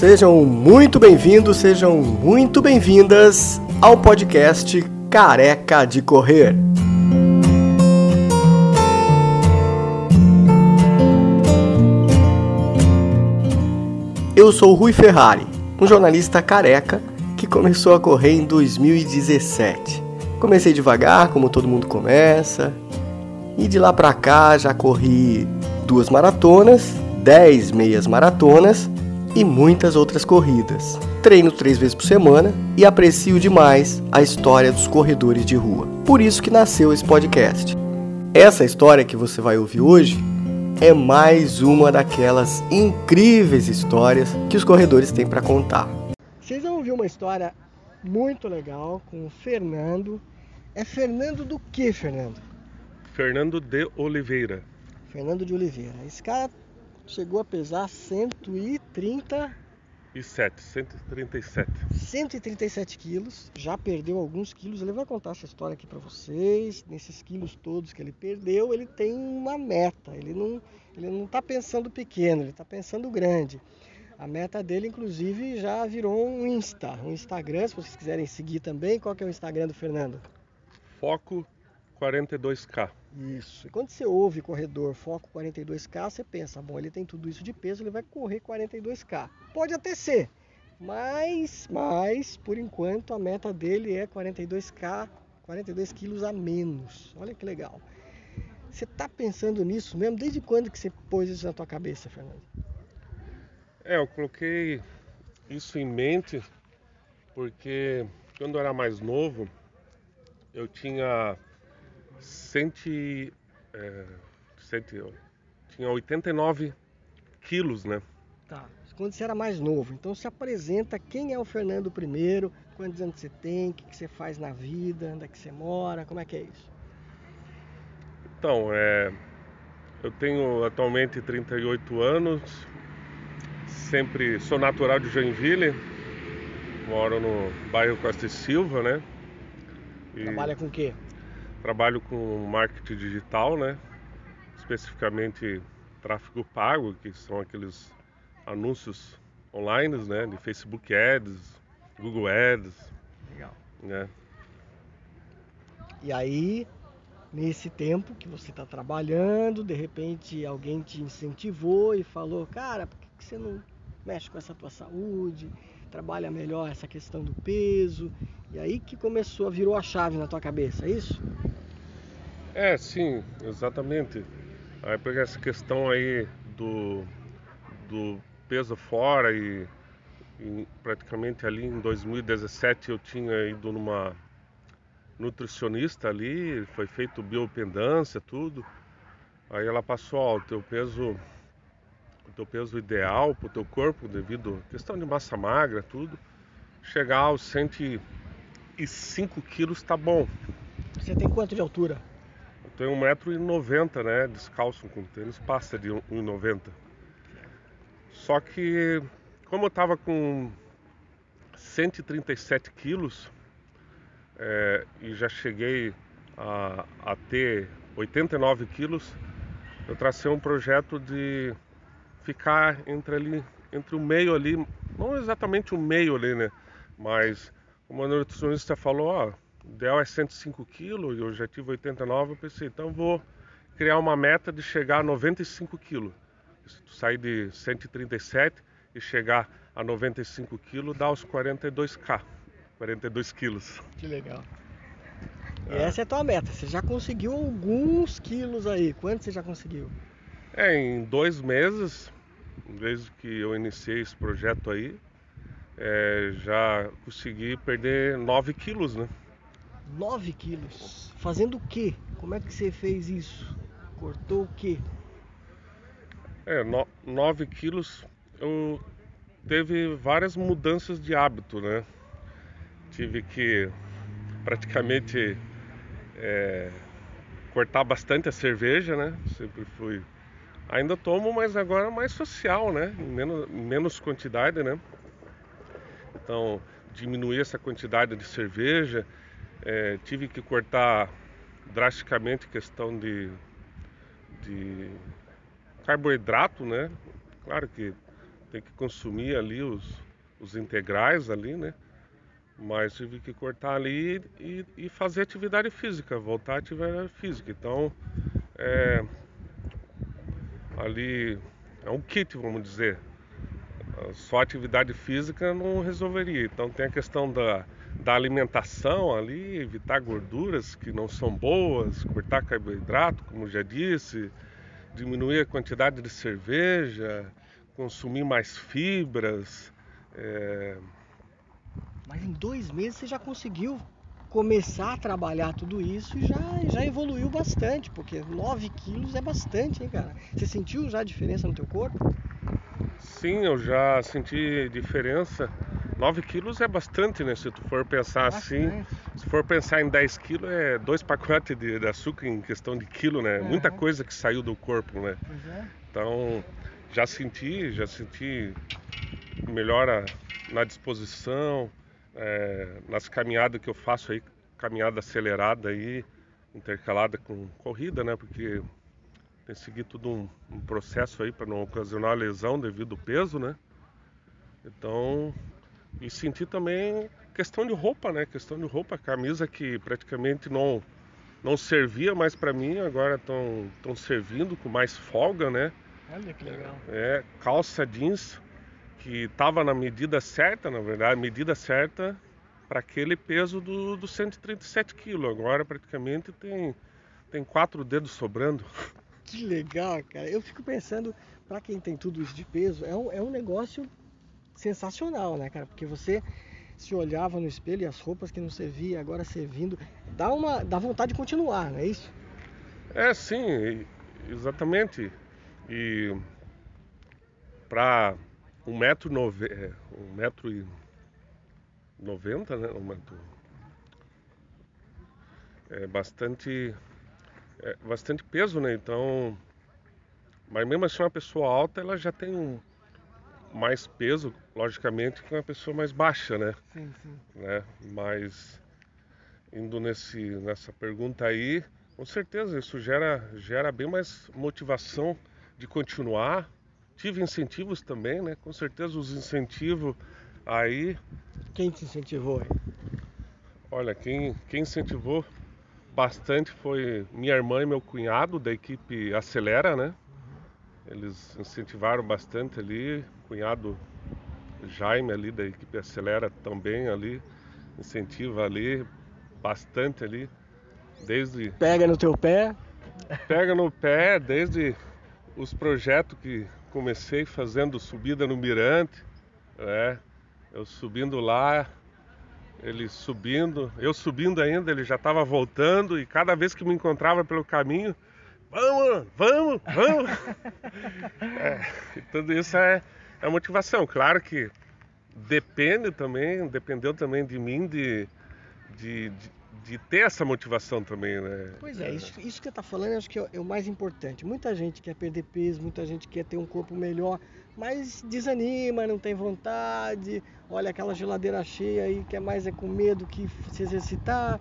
Sejam muito bem-vindos, sejam muito bem-vindas ao podcast Careca de Correr. Eu sou Rui Ferrari, um jornalista careca que começou a correr em 2017. Comecei devagar, como todo mundo começa, e de lá pra cá já corri duas maratonas, dez meias maratonas e muitas outras corridas. Treino três vezes por semana e aprecio demais a história dos corredores de rua. Por isso que nasceu esse podcast. Essa história que você vai ouvir hoje é mais uma daquelas incríveis histórias que os corredores têm para contar. Vocês vão ouvir uma história muito legal com o Fernando. É Fernando do que, Fernando? Fernando de Oliveira. Fernando de Oliveira. Esse cara chegou a pesar 130 e 7, 137. 137 quilos, já perdeu alguns quilos. Ele vai contar essa história aqui para vocês. Nesses quilos todos que ele perdeu, ele tem uma meta. Ele não, ele não está pensando pequeno, ele está pensando grande. A meta dele, inclusive, já virou um Insta, um Instagram. Se vocês quiserem seguir também, qual que é o Instagram do Fernando? Foco 42K. Isso. E quando você ouve corredor foco 42K, você pensa, bom, ele tem tudo isso de peso, ele vai correr 42K. Pode até ser, mas, mas por enquanto a meta dele é 42K, 42 quilos a menos. Olha que legal. Você está pensando nisso mesmo? Desde quando que você pôs isso na tua cabeça, Fernando? É, eu coloquei isso em mente porque quando eu era mais novo, eu tinha cento, é, cento, tinha 89 quilos, né? Tá. Quando você era mais novo, então se apresenta quem é o Fernando I, quantos anos você tem, o que, que você faz na vida, onde é que você mora, como é que é isso? Então, é, eu tenho atualmente 38 anos, sempre sou natural de Joinville, moro no bairro Costa e Silva, né? E... Trabalha com o quê? Trabalho com marketing digital, né? Especificamente tráfego pago, que são aqueles anúncios online, né? De Facebook Ads, Google Ads. Legal. Né? E aí, nesse tempo que você está trabalhando, de repente alguém te incentivou e falou, cara, por que você não mexe com essa tua saúde? Trabalha melhor essa questão do peso. E aí que começou, virou a chave na tua cabeça, é isso? É, sim, exatamente. Aí pegar essa questão aí do, do peso fora e, e, praticamente ali em 2017 eu tinha ido numa nutricionista ali, foi feito biopendância, tudo. Aí ela passou, ó, o teu peso, teu peso ideal pro teu corpo, devido à questão de massa magra, tudo, chegar aos 105 quilos tá bom. Você tem quanto de altura? tenho 1,90m, né? Descalço com tênis, passa de 1,90m. Só que, como eu estava com 137 quilos é, e já cheguei a, a ter 89 quilos, eu tracei um projeto de ficar entre ali, entre o meio ali, não exatamente o meio ali, né? Mas como a nutricionista falou, ó, o ideal é 105 quilos, eu já tive 89, eu pensei, então vou criar uma meta de chegar a 95 quilos. Sair de 137 e chegar a 95 quilos dá os 42k, 42 quilos. Que legal. E é. essa é a tua meta, você já conseguiu alguns quilos aí, quanto você já conseguiu? É, em dois meses, desde que eu iniciei esse projeto aí, é, já consegui perder 9 quilos, né? 9 quilos. Fazendo o quê? Como é que você fez isso? Cortou o quê? É, 9 quilos eu teve várias mudanças de hábito, né? Tive que praticamente é, cortar bastante a cerveja, né? Sempre fui. Ainda tomo, mas agora mais social, né? Menos, menos quantidade, né? Então, diminuir essa quantidade de cerveja, é, tive que cortar drasticamente questão de, de carboidrato, né? Claro que tem que consumir ali os, os integrais ali, né? Mas tive que cortar ali e, e fazer atividade física, voltar à atividade física. Então, é, ali é um kit, vamos dizer. Só atividade física não resolveria. Então tem a questão da, da alimentação ali, evitar gorduras que não são boas, cortar carboidrato, como já disse, diminuir a quantidade de cerveja, consumir mais fibras. É... Mas em dois meses você já conseguiu começar a trabalhar tudo isso e já, já evoluiu bastante, porque 9 quilos é bastante, hein, cara? Você sentiu já a diferença no teu corpo? Sim, eu já senti diferença. 9 quilos é bastante, né? Se tu for pensar bastante. assim, se for pensar em 10 quilos, é dois pacotes de, de açúcar em questão de quilo, né? Uhum. Muita coisa que saiu do corpo, né? É. Então, já senti, já senti melhora na disposição, é, nas caminhadas que eu faço aí, caminhada acelerada aí, intercalada com corrida, né? Porque tem que seguir tudo um, um processo aí para não ocasionar lesão devido ao peso, né? Então, e senti também questão de roupa, né? Questão de roupa, camisa que praticamente não não servia mais para mim, agora estão estão servindo com mais folga, né? Olha que legal. É, calça jeans que estava na medida certa, na verdade, medida certa para aquele peso do, do 137 quilos. Agora praticamente tem, tem quatro dedos sobrando. Que legal, cara. Eu fico pensando, para quem tem tudo isso de peso, é um, é um negócio sensacional, né, cara? Porque você se olhava no espelho e as roupas que não servia, agora servindo, dá uma dá vontade de continuar, não é isso? É, sim, exatamente. E para um metro, nove, é, um metro e noventa, né? Um metro, é bastante, é bastante peso, né? Então, mas mesmo assim uma pessoa alta, ela já tem um mais peso, logicamente, que uma pessoa mais baixa, né? Sim, sim. Né? Mas indo nesse, nessa pergunta aí, com certeza isso gera, gera bem mais motivação de continuar, Tive incentivos também, né? Com certeza os incentivos aí. Quem te incentivou? Olha, quem, quem incentivou bastante foi minha irmã e meu cunhado da equipe Acelera, né? Eles incentivaram bastante ali, cunhado Jaime ali da equipe Acelera também ali, incentiva ali bastante ali, desde... Pega no teu pé? Pega no pé, desde os projetos que comecei fazendo subida no mirante, né? Eu subindo lá, ele subindo, eu subindo ainda, ele já estava voltando e cada vez que me encontrava pelo caminho, vamos, vamos, vamos. é, tudo isso é, é motivação. Claro que depende também, dependeu também de mim de, de, de de ter essa motivação também, né? Pois é, isso, isso que você está falando acho que é, é o mais importante. Muita gente quer perder peso, muita gente quer ter um corpo melhor, mas desanima, não tem vontade, olha aquela geladeira cheia e quer mais é comer do que se exercitar.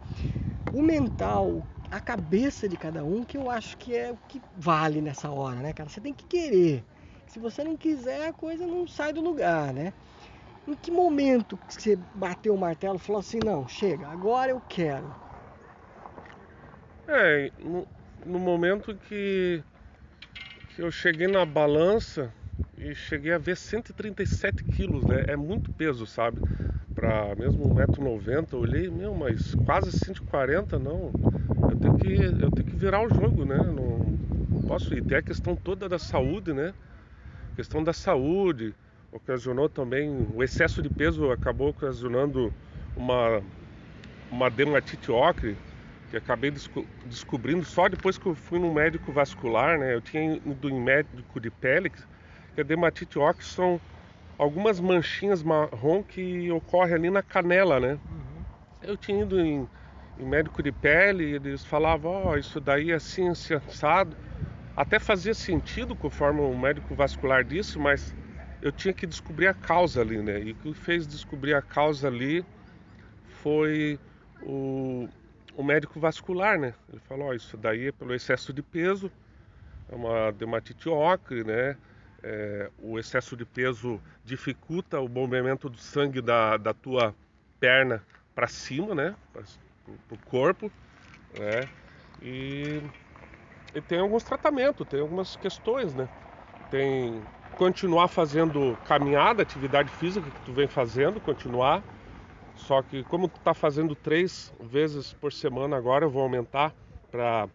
O mental, a cabeça de cada um, que eu acho que é o que vale nessa hora, né, cara? Você tem que querer. Se você não quiser, a coisa não sai do lugar, né? Em que momento que você bateu o martelo e falou assim, não, chega, agora eu quero? É, no, no momento que, que eu cheguei na balança e cheguei a ver 137 quilos, né? É muito peso, sabe? Para mesmo 1,90m, eu olhei, meu, mas quase 140, não. Eu tenho que, eu tenho que virar o jogo, né? Não, não posso. E tem a questão toda da saúde, né? Questão da saúde, ocasionou também o excesso de peso acabou ocasionando uma uma dermatite ocre que acabei desco descobrindo só depois que eu fui no médico vascular, né? Eu tinha ido em médico de pele, que a dermatite ocre são algumas manchinhas marrom que ocorre ali na canela, né? Uhum. Eu tinha ido em, em, médico de pele e eles falavam, ó, oh, isso daí é assim, sensado. Até fazia sentido conforme o médico vascular disse, mas eu tinha que descobrir a causa ali, né? E o que fez descobrir a causa ali foi o, o médico vascular, né? Ele falou: oh, isso daí é pelo excesso de peso, é uma dermatite ocre, né? é, o excesso de peso dificulta o bombeamento do sangue da, da tua perna para cima, né? Para o corpo, né? E, e tem alguns tratamentos, tem algumas questões, né? Tem continuar fazendo caminhada, atividade física que tu vem fazendo, continuar. Só que como tu tá fazendo três vezes por semana agora, eu vou aumentar para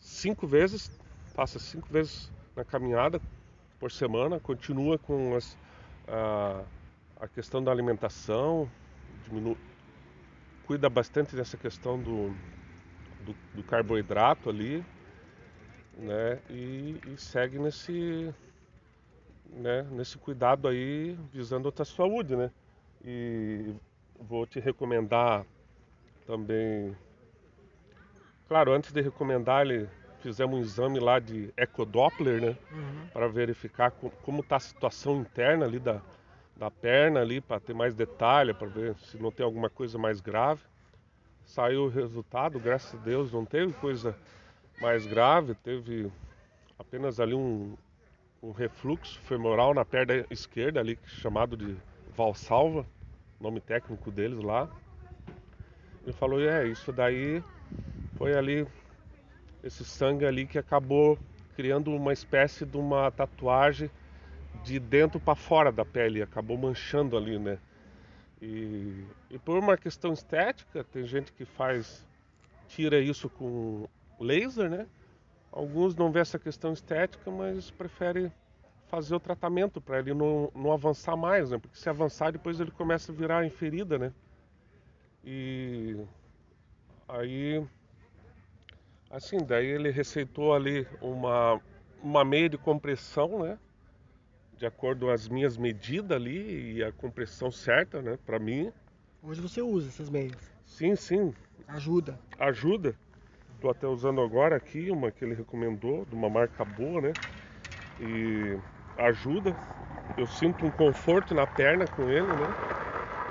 cinco vezes, passa cinco vezes na caminhada por semana, continua com as, a, a questão da alimentação, cuida bastante dessa questão do, do, do carboidrato ali, né? E, e, segue nesse, né? nesse cuidado aí visando a tua saúde, né? E vou te recomendar também, claro, antes de recomendar ele fizemos um exame lá de ecodoppler, né? Uhum. Para verificar como está a situação interna ali da, da perna ali, para ter mais detalhe, para ver se não tem alguma coisa mais grave. Saiu o resultado, graças a Deus, não teve coisa mais grave, teve apenas ali um, um refluxo femoral na perna esquerda ali, chamado de valsalva, nome técnico deles lá. Ele falou, é, isso daí foi ali esse sangue ali que acabou criando uma espécie de uma tatuagem de dentro para fora da pele, acabou manchando ali, né? E, e, por uma questão estética, tem gente que faz, tira isso com laser, né? Alguns não vê essa questão estética, mas preferem fazer o tratamento para ele não, não avançar mais, né? Porque se avançar, depois ele começa a virar em ferida, né? E aí Assim, daí ele receitou ali uma, uma meia de compressão, né? De acordo com as minhas medidas ali e a compressão certa, né? Pra mim. Hoje você usa essas meias? Sim, sim. Ajuda? Ajuda. Tô até usando agora aqui uma que ele recomendou, de uma marca boa, né? E ajuda. Eu sinto um conforto na perna com ele, né?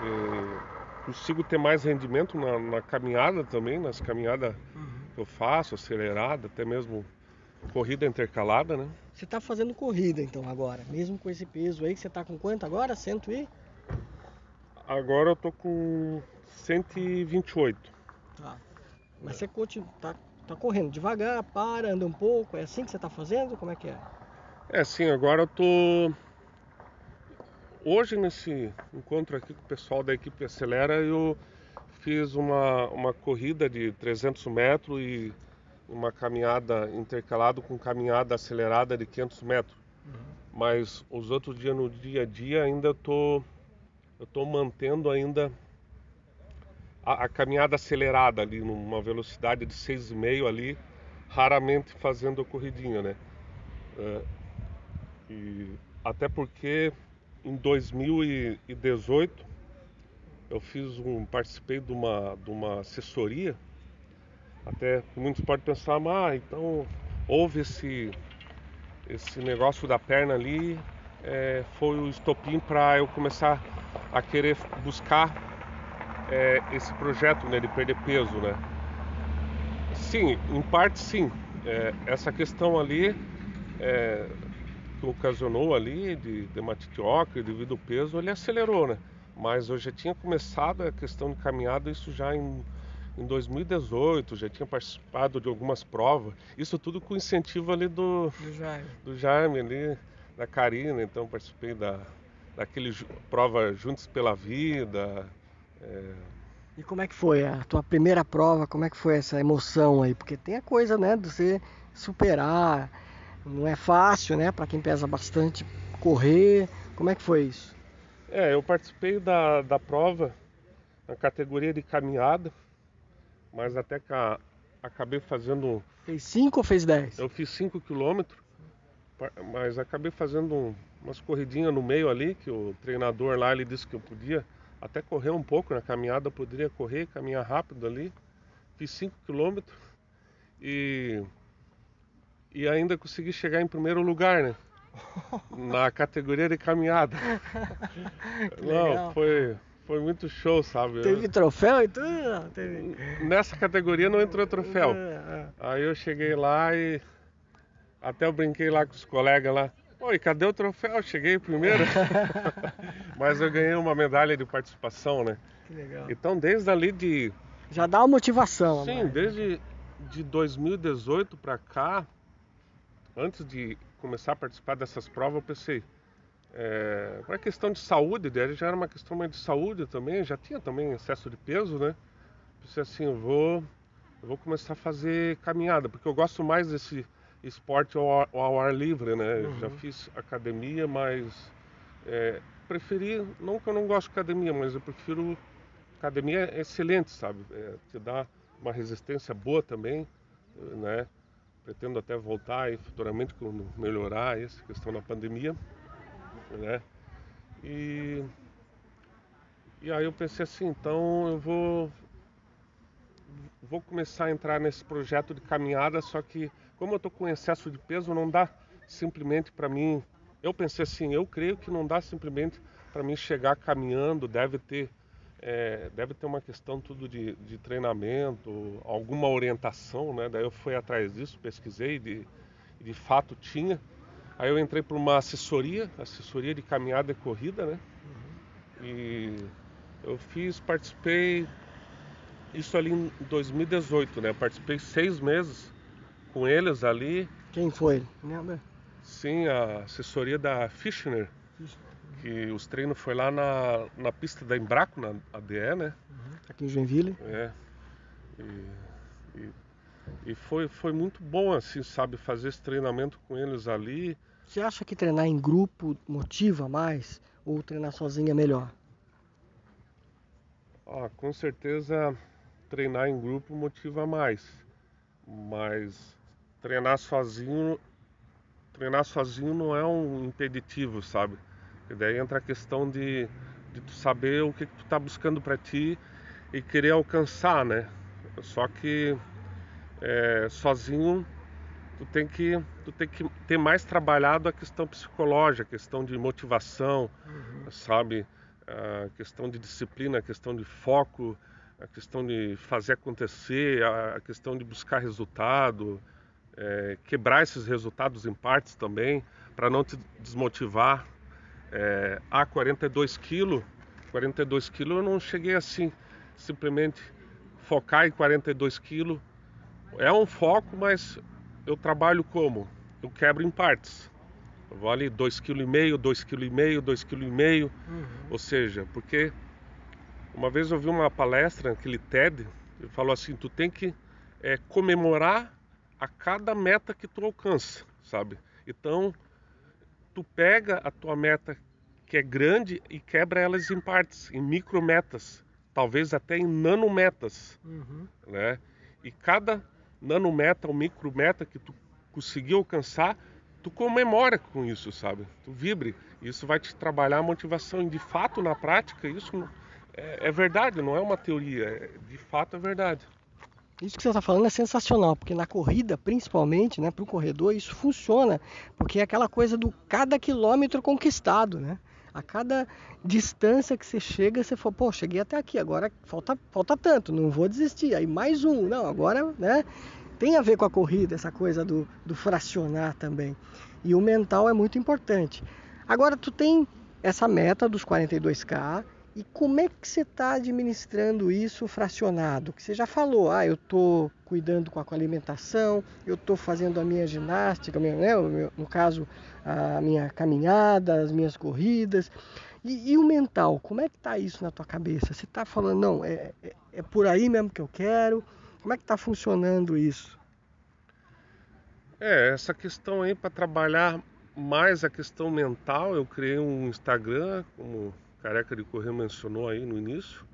E consigo ter mais rendimento na, na caminhada também, nas caminhadas. Uhum eu faço, acelerada, até mesmo corrida intercalada, né? Você está fazendo corrida então agora, mesmo com esse peso aí, que você está com quanto agora? Cento e? Agora eu tô com 128. Tá. Mas você continua, tá, tá correndo devagar, para, anda um pouco, é assim que você está fazendo? Como é que é? É assim, agora eu tô hoje nesse encontro aqui com o pessoal da equipe Acelera, eu fiz uma, uma corrida de 300 metros e uma caminhada intercalado com caminhada acelerada de 500 metros. Uhum. Mas os outros dias no dia a dia ainda tô eu tô mantendo ainda a, a caminhada acelerada ali numa velocidade de 6,5 ali, raramente fazendo corridinha, né? É, e até porque em 2018 eu fiz um, participei de uma, de uma assessoria, até muitos podem pensar, ah, então houve esse, esse negócio da perna ali, é, foi o estopim para eu começar a querer buscar é, esse projeto né, de perder peso, né? Sim, em parte sim. É, essa questão ali é, que ocasionou ali de dermatite ócrea devido ao peso, ele acelerou, né? Mas eu já tinha começado a questão de caminhada, isso já em, em 2018, já tinha participado de algumas provas. Isso tudo com incentivo ali do, do Jaime. Do Jaime ali, da Karina, então participei da, daquele prova Juntos pela Vida. É... E como é que foi a tua primeira prova? Como é que foi essa emoção aí? Porque tem a coisa, né, de você superar. Não é fácil, né, para quem pesa bastante correr. Como é que foi isso? É, eu participei da, da prova na categoria de caminhada, mas até que a, acabei fazendo. Fez 5 ou fez 10? Eu fiz 5 quilômetros, mas acabei fazendo um, umas corridinhas no meio ali, que o treinador lá ele disse que eu podia até correr um pouco na caminhada, eu poderia correr, caminhar rápido ali. Fiz 5 quilômetros e, e ainda consegui chegar em primeiro lugar, né? na categoria de caminhada. Não, foi, foi muito show, sabe? Teve troféu e tudo? Teve... Nessa categoria não entrou troféu. É, é. Aí eu cheguei lá e até eu brinquei lá com os colegas lá. Oi, cadê o troféu? Cheguei primeiro. Mas eu ganhei uma medalha de participação, né? Que legal. Então, desde ali de. Já dá uma motivação, Sim, amor. desde de 2018 para cá, antes de começar a participar dessas provas, eu pensei. É, uma questão de saúde, daí já era uma questão mais de saúde também, já tinha também excesso de peso, né? Pensei assim, eu vou, eu vou começar a fazer caminhada, porque eu gosto mais desse esporte ao ar, ao ar livre, né? Uhum. Já fiz academia, mas é, preferi, não que eu não gosto de academia, mas eu prefiro academia é excelente, sabe? É, te dá uma resistência boa também, né? Pretendo até voltar aí futuramente quando melhorar essa questão da pandemia, né? E e aí eu pensei assim, então eu vou vou começar a entrar nesse projeto de caminhada, só que como eu tô com excesso de peso, não dá simplesmente para mim. Eu pensei assim, eu creio que não dá simplesmente para mim chegar caminhando, deve ter é, deve ter uma questão tudo de, de, treinamento, alguma orientação, né? Daí eu fui atrás disso, pesquisei, de, de fato tinha. Aí eu entrei para uma assessoria, assessoria de caminhada e corrida, né? Uhum. E eu fiz, participei, isso ali em 2018, né? Participei seis meses com eles ali. Quem foi? Lembra? Sim, a assessoria da Fischner que os treinos foi lá na, na pista da Embraco, na ADE, né? Uhum. Aqui em Joinville. É. E, e, e, foi, foi muito bom, assim, sabe, fazer esse treinamento com eles ali. Você acha que treinar em grupo motiva mais ou treinar sozinho é melhor? Ah, com certeza treinar em grupo motiva mais. Mas treinar sozinho, treinar sozinho não é um impeditivo, sabe? E daí entra a questão de, de tu saber o que, que tu tá buscando para ti e querer alcançar, né? Só que é, sozinho tu tem que tu tem que ter mais trabalhado a questão psicológica, a questão de motivação, uhum. sabe? A questão de disciplina, a questão de foco, a questão de fazer acontecer, a questão de buscar resultado, é, quebrar esses resultados em partes também, para não te desmotivar, é, a 42 quilos, 42 quilos eu não cheguei assim, simplesmente focar em 42 quilos. É um foco, mas eu trabalho como? Eu quebro em partes. Eu vou ali 2,5 kg, 2,5 kg, 2,5 kg, uhum. ou seja, porque uma vez eu vi uma palestra, aquele TED, ele falou assim, tu tem que é, comemorar a cada meta que tu alcança, sabe? Então, tu pega a tua meta que é grande e quebra elas em partes, em micrometas, talvez até em nanometas, uhum. né? E cada nanometa ou micrometa que tu conseguiu alcançar, tu comemora com isso, sabe? Tu vibre. Isso vai te trabalhar a motivação e de fato na prática isso é, é verdade, não é uma teoria, é, de fato é verdade. Isso que você está falando é sensacional, porque na corrida, principalmente, né, para o corredor, isso funciona, porque é aquela coisa do cada quilômetro conquistado, né? A cada distância que você chega, você fala, pô, cheguei até aqui, agora falta, falta tanto, não vou desistir. Aí mais um, não, agora, né? Tem a ver com a corrida, essa coisa do, do fracionar também. E o mental é muito importante. Agora, tu tem essa meta dos 42K, e como é que você está administrando isso fracionado? Que você já falou, ah, eu estou cuidando com a alimentação, eu estou fazendo a minha ginástica, né? no caso, a minha caminhada, as minhas corridas. E, e o mental, como é que está isso na tua cabeça? Você está falando, não, é, é, é, por aí mesmo que eu quero? Como é que está funcionando isso? É, essa questão aí para trabalhar mais a questão mental, eu criei um Instagram, como Careca de Correr mencionou aí no início.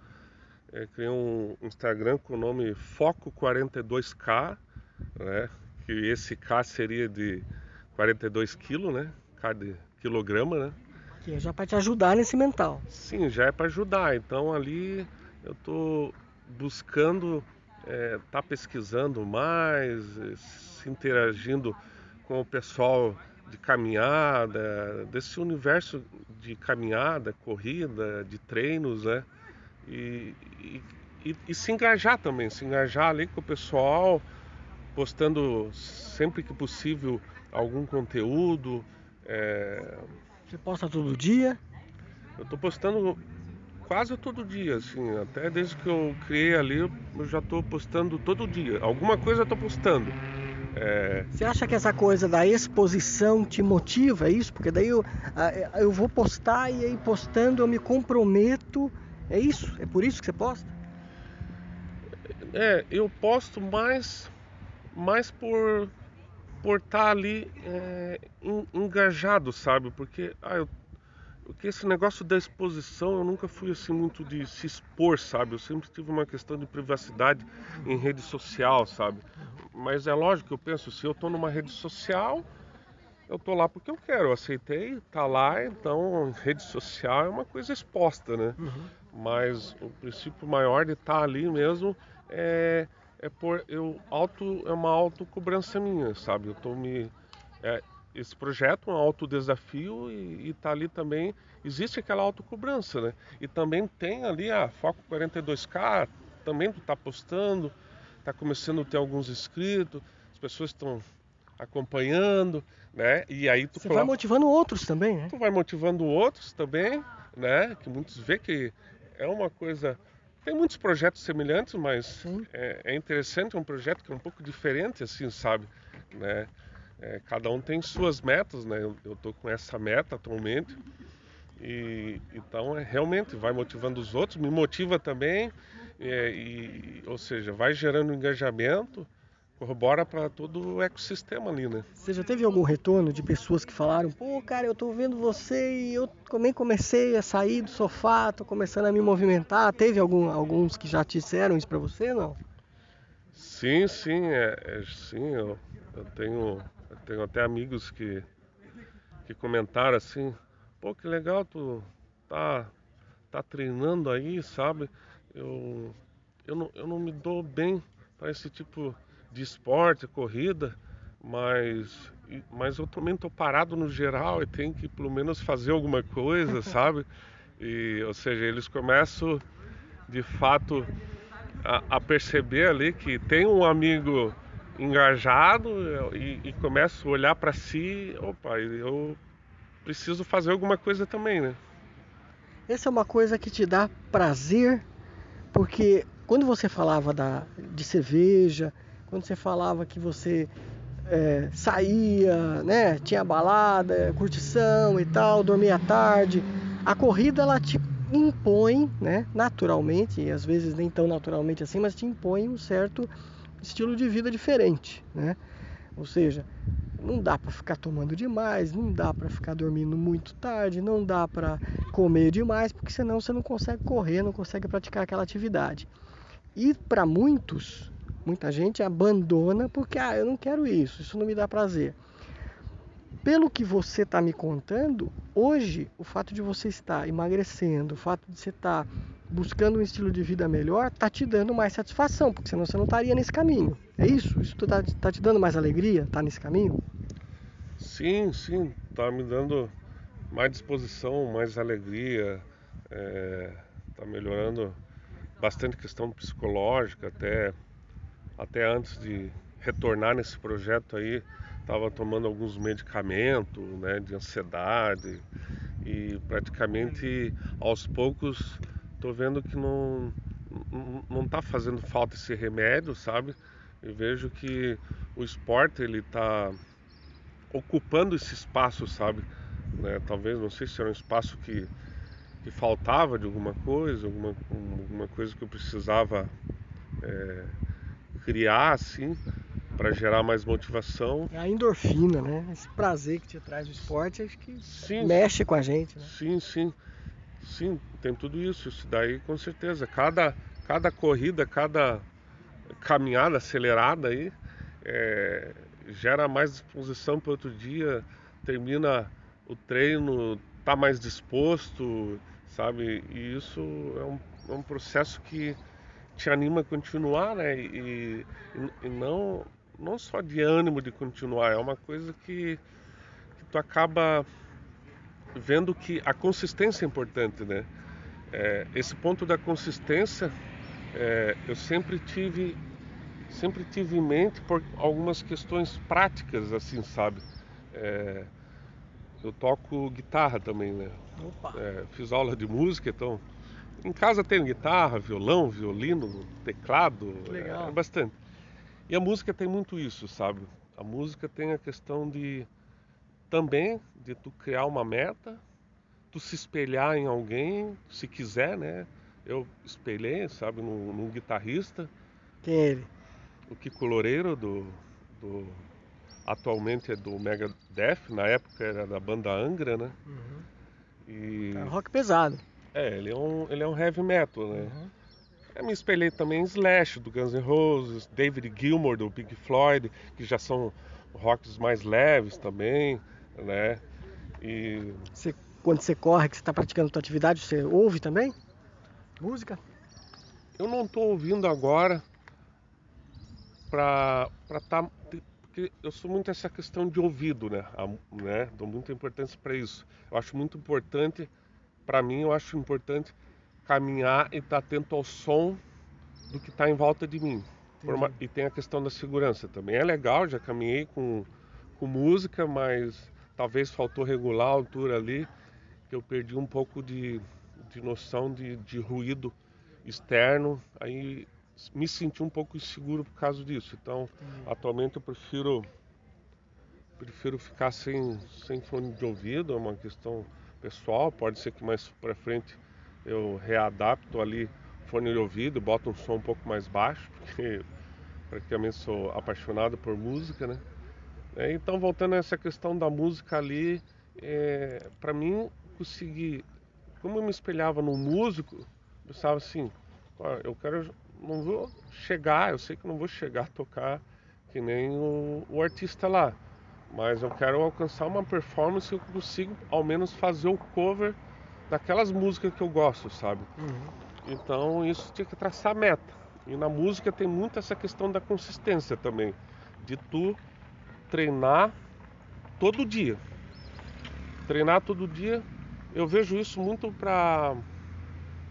É, criei um Instagram com o nome Foco42K, né? Que esse K seria de 42 quilos, né? K de quilograma, né? Que é já para te ajudar nesse mental. Sim, já é para ajudar. Então ali eu tô buscando é, tá pesquisando mais, se interagindo com o pessoal de caminhada, desse universo de caminhada, corrida, de treinos, né? E, e, e, se engajar também, se engajar ali com o pessoal, postando sempre que possível algum conteúdo, É... Você posta todo dia? Eu estou postando quase todo dia, assim, até desde que eu criei ali, eu já estou postando todo dia. Alguma coisa eu estou postando. É... Você acha que essa coisa da exposição te motiva, é isso? Porque daí eu, eu vou postar e aí postando eu me comprometo. É isso? É por isso que você posta? É, eu posto mais, mais por por estar tá ali é, engajado, sabe? Porque ah, eu porque esse negócio da exposição eu nunca fui assim muito de se expor, sabe? Eu sempre tive uma questão de privacidade em rede social, sabe? Mas é lógico que eu penso, se eu tô numa rede social, eu tô lá porque eu quero, eu aceitei, tá lá, então rede social é uma coisa exposta, né? Uhum. Mas o princípio maior de estar tá ali mesmo é, é por eu auto é uma autocobrança minha, sabe? Eu tô me é, esse projeto, um alto desafio e está ali também, existe aquela autocobrança, né? E também tem ali a Foco 42K, também tu está postando, está começando a ter alguns inscritos, as pessoas estão acompanhando, né? E aí tu Você coloca... vai motivando outros também, né? Tu vai motivando outros também, né? Que muitos vê que é uma coisa tem muitos projetos semelhantes, mas é, é, interessante, é um projeto que é um pouco diferente, assim, sabe? Né? É, cada um tem suas metas, né? Eu, estou com essa meta atualmente. E então é realmente vai motivando os outros, me motiva também, é, e, ou seja, vai gerando engajamento, corrobora para todo o ecossistema ali, né? Você já teve algum retorno de pessoas que falaram, pô, cara, eu tô vendo você e eu também comecei a sair do sofá, tô começando a me movimentar. Teve algum, alguns que já te disseram isso para você, não? Sim, sim, é, é sim, eu, eu tenho tenho até amigos que, que comentaram assim, pô, que legal tu tá, tá treinando aí, sabe? Eu, eu, não, eu não me dou bem para esse tipo de esporte, corrida, mas, mas eu também tô parado no geral e tenho que pelo menos fazer alguma coisa, sabe? E, ou seja, eles começam de fato a, a perceber ali que tem um amigo engajado e, e começo a olhar para si, opa, eu preciso fazer alguma coisa também, né? Essa é uma coisa que te dá prazer, porque quando você falava da, de cerveja, quando você falava que você é, saía, né, tinha balada, curtição e tal, dormia tarde, a corrida ela te impõe, né, naturalmente, e às vezes nem tão naturalmente assim, mas te impõe um certo estilo de vida diferente, né? Ou seja, não dá para ficar tomando demais, não dá para ficar dormindo muito tarde, não dá para comer demais, porque senão você não consegue correr, não consegue praticar aquela atividade. E para muitos, muita gente abandona porque ah, eu não quero isso, isso não me dá prazer. Pelo que você está me contando, hoje o fato de você estar emagrecendo, o fato de você estar buscando um estilo de vida melhor, está te dando mais satisfação, porque senão você não estaria nesse caminho. É isso? Isso está tá te dando mais alegria? Está nesse caminho? Sim, sim, está me dando mais disposição, mais alegria, é, tá melhorando bastante questão psicológica, até, até antes de retornar nesse projeto aí, estava tomando alguns medicamentos né, de ansiedade e praticamente aos poucos estou vendo que não não está fazendo falta esse remédio, sabe? Eu vejo que o esporte ele está ocupando esse espaço, sabe? Né? Talvez não sei se era um espaço que, que faltava de alguma coisa, alguma, alguma coisa que eu precisava é, criar assim para gerar mais motivação. É a endorfina, né? Esse prazer que te traz o esporte, acho que sim, mexe com a gente. Né? Sim, sim. Sim, tem tudo isso. Isso daí com certeza. Cada, cada corrida, cada caminhada acelerada aí é, gera mais disposição para outro dia, termina o treino, tá mais disposto, sabe? E isso é um, é um processo que te anima a continuar, né? E, e, e não não só de ânimo de continuar, é uma coisa que, que tu acaba vendo que a consistência é importante, né? É, esse ponto da consistência é, eu sempre tive sempre tive em mente por algumas questões práticas, assim, sabe? É, eu toco guitarra também, né? É, fiz aula de música, então em casa tem guitarra, violão, violino, teclado, Legal. é bastante. E a música tem muito isso, sabe? A música tem a questão de também de tu criar uma meta, tu se espelhar em alguém, se quiser, né? Eu espelhei, sabe, num, num guitarrista, Quem é ele? o Kiko Loureiro, do, do atualmente é do Megadeth, na época era da banda Angra, né? E É um rock pesado. é, ele é um, ele é um heavy metal, né? Uhum. Eu me espelhei também em Slash, do Guns N' Roses, David Gilmour, do Pink Floyd, que já são rocks mais leves também, né? E Você, quando você corre, que você está praticando sua atividade, você ouve também? Música? eu não estou ouvindo agora pra pra tá porque eu sou muito essa questão de ouvido, né? A- né? Dou muita importância para isso. Eu acho muito importante, para mim, eu acho importante caminhar e estar atento ao som do que está em volta de mim. Uma- e tem a questão da segurança também. É legal, já caminhei com, com música, mas talvez faltou regular a altura ali, que eu perdi um pouco de, de noção de, de ruído externo, aí me senti um pouco inseguro por causa disso. Então, atualmente eu prefiro prefiro ficar sem, sem fone de ouvido, é uma questão pessoal, pode ser que mais para frente eu readapto ali fone de ouvido, boto um som um pouco mais baixo, porque praticamente sou apaixonado por música, né? É, então, voltando a essa questão da música ali, é, para mim, conseguir, como eu me espelhava no músico, eu pensava assim, "Ó, eu quero, não vou chegar, eu sei que não vou chegar a tocar que nem o, o artista lá, mas eu quero alcançar uma performance que eu consigo ao menos fazer o cover daquelas músicas que eu gosto, sabe? Então isso tinha que traçar meta. E na música tem muito essa questão da consistência também, de tu treinar todo dia. Treinar todo dia. Eu vejo isso muito para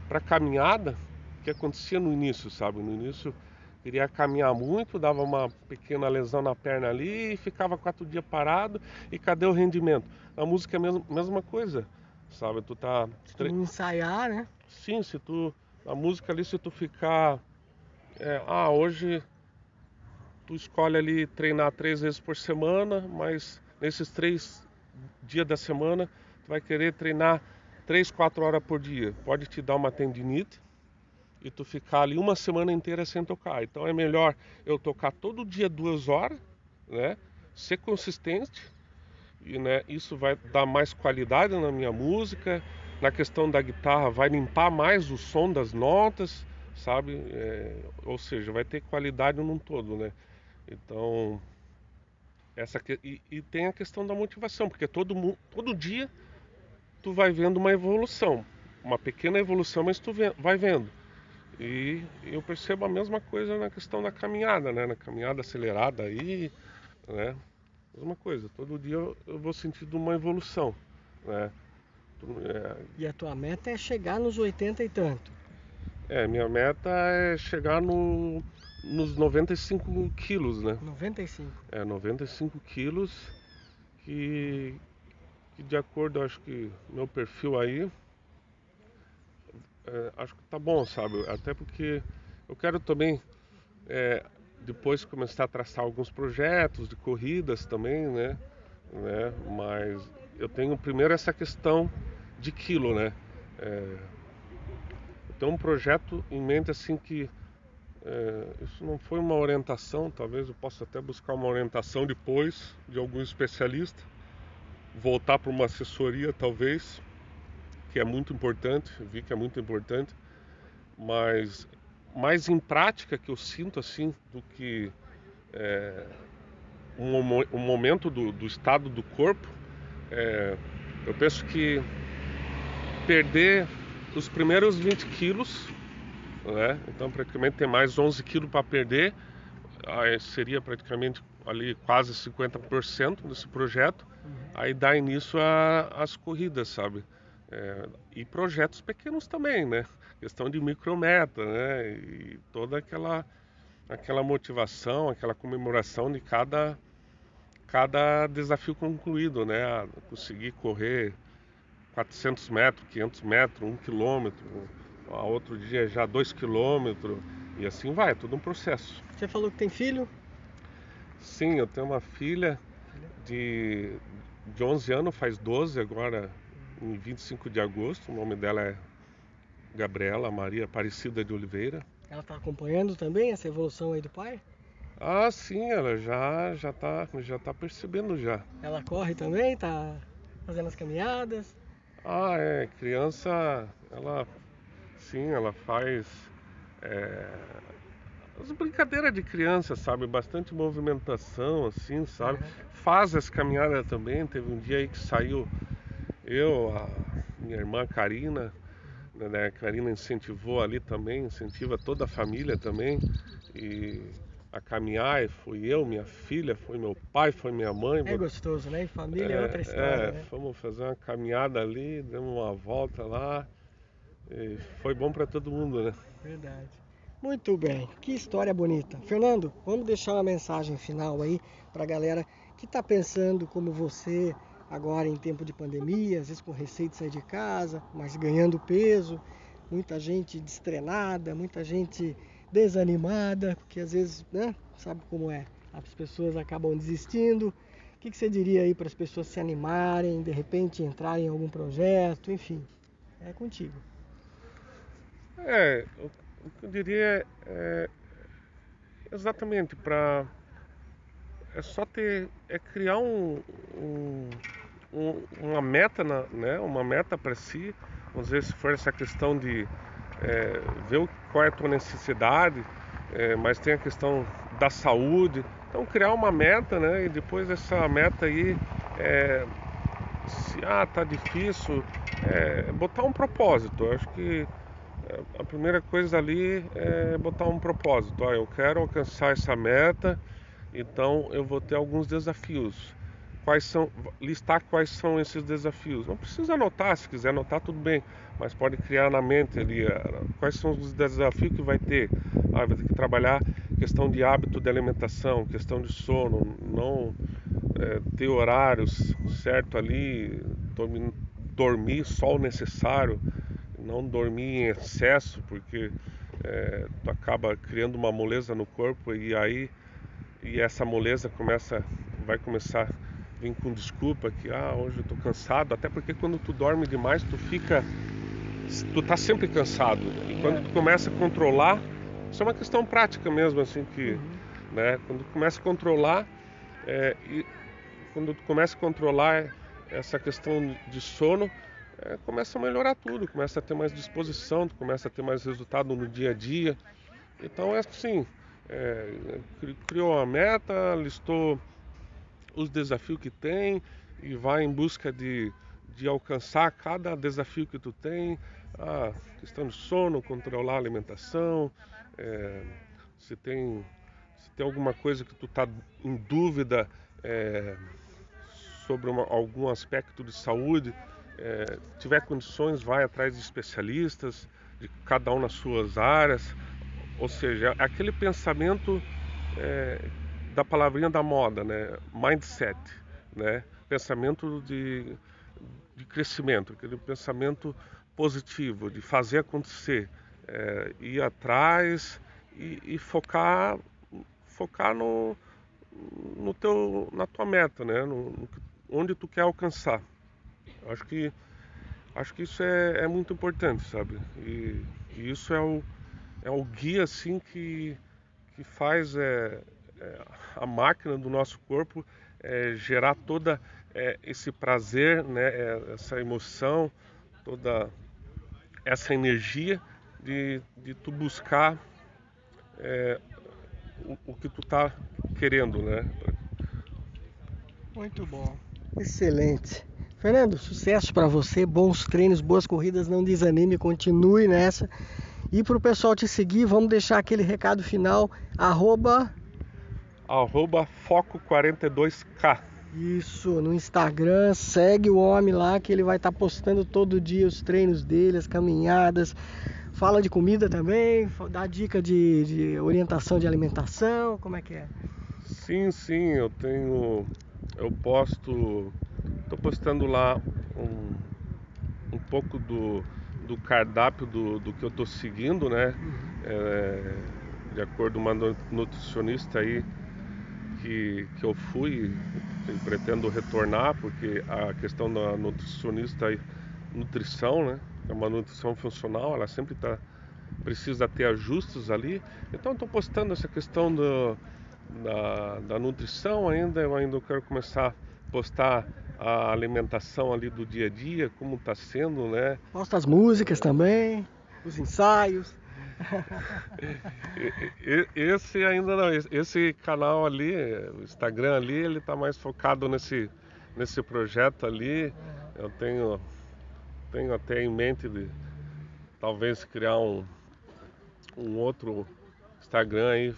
para caminhada que acontecia no início, sabe? No início queria caminhar muito, dava uma pequena lesão na perna ali e ficava quatro dias parado e cadê o rendimento? A música é a mesma, mesma coisa, sabe? Tu tá tre- Vamos ensaiar, né? Sim, se tu. A música ali, se tu ficar. é, ah, hoje tu escolhe ali treinar três vezes por semana, mas nesses três dias da semana tu vai querer treinar três, quatro horas por dia. Pode te dar uma tendinite e tu ficar ali uma semana inteira sem tocar. Então é melhor eu tocar todo dia duas horas, né? Ser consistente e né, isso vai dar mais qualidade na minha música. Na questão da guitarra, vai limpar mais o som das notas, sabe? É, ou seja, vai ter qualidade num todo, né? Então, essa e, e tem a questão da motivação, porque todo todo dia tu vai vendo uma evolução, uma pequena evolução, mas tu vai vendo. E eu percebo a mesma coisa na questão da caminhada, né? Na caminhada acelerada aí, né? Mesma coisa, todo dia eu, vou sentindo uma evolução, né? É, E a tua meta é chegar nos 80 e tanto. é, minha meta é chegar no, nos 95 quilos, né? 95. É, 95 quilos, que, que de acordo, acho que meu perfil aí, é, acho que tá bom, sabe? Até porque eu quero também é, depois começar a traçar alguns projetos de corridas também, né? né? Mas eu tenho primeiro essa questão de quilo, né? É, eu tenho um projeto em mente assim que é, isso não foi uma orientação, talvez eu possa até buscar uma orientação depois de algum especialista, voltar para uma assessoria talvez, que é muito importante, vi que é muito importante, mas mais em prática que eu sinto assim do que é, um, um momento do, do estado do corpo, é, eu penso que perder os primeiros 20 quilos né? Então praticamente tem mais 11 quilos para perder, aí seria praticamente ali quase 50% desse projeto. Aí dá início às corridas, sabe? É, e projetos pequenos também, né? Questão de micrometa, né? E toda aquela aquela motivação, aquela comemoração de cada cada desafio concluído, né? Conseguir correr 400 metros, 500 metros, 1 quilômetro, outro dia já 2 quilômetros, e assim vai, é tudo um processo. Você falou que tem filho? Sim, eu tenho uma filha de, de 11 anos, faz 12 agora, em 25 de agosto. O nome dela é Gabriela Maria Aparecida de Oliveira. Ela está acompanhando também essa evolução aí do pai? Ah, sim, ela já já tá, já tá percebendo já. Ela corre também, tá fazendo as caminhadas? Ah, é, criança, ela sim, ela faz é, as brincadeiras de criança, sabe? Bastante movimentação, assim, sabe? Uhum. Faz as caminhadas também. Teve um dia aí que saiu eu, a minha irmã Karina, né? A Karina incentivou ali também, incentiva toda a família também. E a caminhar, e fui eu, minha filha, foi meu pai, foi minha mãe. É gostoso, né? família é, é outra história. É, né? fomos fazer uma caminhada ali, demos uma volta lá. E foi bom para todo mundo, né? Verdade. Muito bem, que história bonita. Fernando, vamos deixar uma mensagem final aí para a galera que está pensando como você agora em tempo de pandemia, às vezes com receio de sair de casa, mas ganhando peso, muita gente destrenada, muita gente desanimada, porque às vezes, né, sabe como é, as pessoas acabam desistindo. O que, que você diria aí para as pessoas se animarem, de repente entrarem em algum projeto, enfim, é contigo. É, o que eu diria é exatamente para é só ter é criar um, um, um uma meta na, né uma meta para si vamos dizer se for essa questão de é, ver qual é a tua necessidade, é, mas tem a questão da saúde. Então criar uma meta, né? E depois essa meta aí, é, se ah tá difícil, é, botar um propósito. Eu acho que é, a primeira coisa ali é botar um propósito. Ah, eu quero alcançar essa meta, então eu vou ter alguns desafios quais são, listar quais são esses desafios. Não precisa anotar, se quiser anotar tudo bem, mas pode criar na mente ali uh, quais são os desafios que vai ter. Ah, vai ter que trabalhar questão de hábito de alimentação, questão de sono, não é, ter horários certo ali, dormir, dormir só o necessário, não dormir em excesso, porque é, tu acaba criando uma moleza no corpo e aí e essa moleza começa vai começar vem com desculpa que ah, hoje eu tô cansado, até porque quando tu dorme demais, tu fica tu tá sempre cansado. E quando tu começa a controlar, isso é uma questão prática mesmo assim que, uhum. né, quando tu começa a controlar é, e quando tu começa a controlar essa questão de sono, é, começa a melhorar tudo, começa a ter mais disposição, começa a ter mais resultado no dia a dia. Então é assim, é, criou uma meta, listou os desafios que tem e vai em busca de, de alcançar cada desafio que tu tem. a questão de sono, controlar a alimentação, é, se, tem, se tem alguma coisa que tu está em dúvida é, sobre uma, algum aspecto de saúde, é, tiver condições, vai atrás de especialistas, de cada um nas suas áreas. Ou seja, aquele pensamento é, da palavrinha da moda, né? Mindset, né? Pensamento de, de crescimento, aquele pensamento positivo, de fazer acontecer, é, ir atrás e, e, focar, focar no, no teu, na tua meta, né? No, no, onde tu quer alcançar. Acho que acho que isso é, é muito importante, sabe? E, e, isso é o, é o guia assim que, que faz é, é, a máquina do nosso corpo é, gerar toda é, esse prazer, né, é, essa emoção, toda essa energia de, de tu buscar é, o, o, que tu tá querendo, né? Muito bom, excelente. Fernando, sucesso para você, bons treinos, boas corridas, não desanime, continue nessa. E para o pessoal te seguir, vamos deixar aquele recado final, arroba arroba foco42k. Isso, no Instagram, segue o homem lá que ele vai estar tá postando todo dia os treinos dele, as caminhadas. Fala de comida também, dá dica de, de orientação de alimentação, como é que é? Sim, sim, eu tenho eu posto, estou postando lá um, um pouco do, do cardápio do, do que eu estou seguindo, né? É, de acordo com uma nutricionista aí que, que eu fui e pretendo retornar, porque a questão da nutricionista aí, nutrição, né? É uma nutrição funcional, ela sempre tá, precisa ter ajustes ali. Então estou postando essa questão do, da, da nutrição ainda, eu ainda quero começar a postar a alimentação ali do dia a dia, como está sendo, né? Posta as músicas também, os ensaios. esse ainda não, esse canal ali, o Instagram ali, ele está mais focado nesse, nesse projeto ali. Eu tenho, tenho até em mente de talvez criar um, um outro Instagram aí.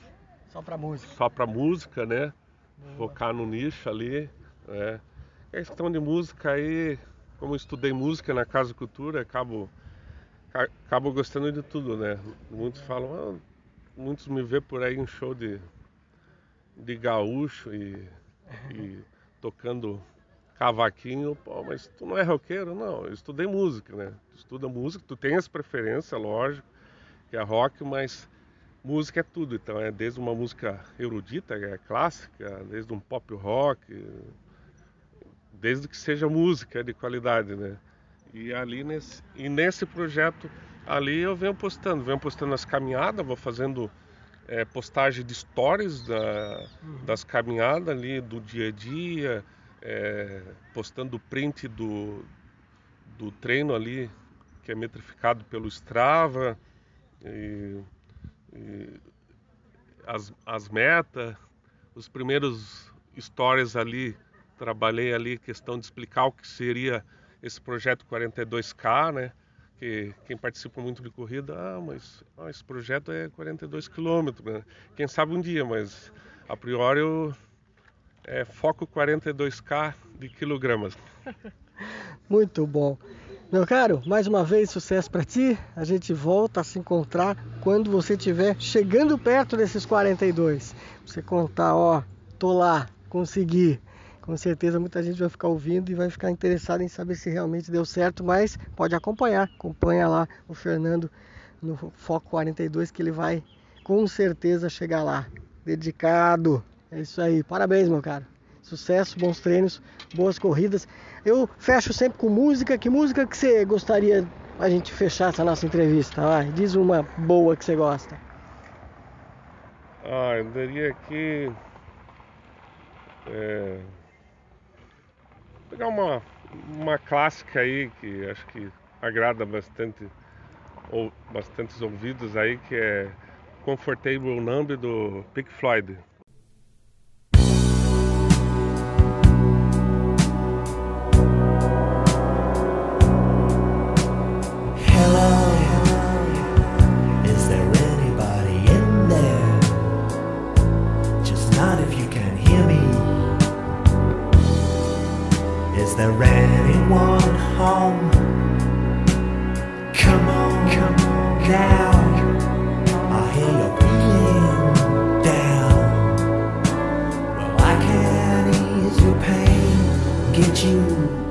Só para música. Só para música, né? Focar no nicho ali. Né? A questão de música aí, como estudei música na Casa Cultura, acabo acabo gostando de tudo, né? Muitos falam, ah, muitos me vê por aí em show de, de gaúcho e, e tocando cavaquinho, pô, mas tu não é roqueiro? Não, eu estudei música, né? Tu estuda música, tu tem as preferências, lógico, que é rock, mas música é tudo, então é desde uma música erudita, é clássica, desde um pop rock, desde que seja música de qualidade, né? E ali nesse, e nesse projeto ali eu venho postando, venho postando as caminhadas, vou fazendo é, postagem de stories da, uhum. das caminhadas ali do dia a dia, é, postando print do, do treino ali que é metrificado pelo Strava, e, e as, as metas, os primeiros stories ali, trabalhei ali questão de explicar o que seria esse projeto 42K, né? Que quem participa muito de corrida, ah, mas ah, esse projeto é 42 quilômetros, né? Quem sabe um dia, mas a priori eu é, foco 42K de quilogramas. Muito bom. Meu caro, mais uma vez sucesso para ti. A gente volta a se encontrar quando você estiver chegando perto desses 42. Você contar, ó, tô lá, consegui com certeza muita gente vai ficar ouvindo e vai ficar interessado em saber se realmente deu certo, mas pode acompanhar, acompanha lá o Fernando no Foco 42 que ele vai com certeza chegar lá. Dedicado. É isso aí. Parabéns, meu cara. Sucesso, bons treinos, boas corridas. Eu fecho sempre com música. Que música que você gostaria a gente fechar essa nossa entrevista? Vai, diz uma boa que você gosta. Ah, eu daria aqui. É pegar uma, uma clássica aí que acho que agrada bastante ou bastantes ouvidos aí que é Comfortable Number do Pink Floyd. Is there anyone home? Come on, come on down. I hear you're feeling down. Well, I can ease your pain, get you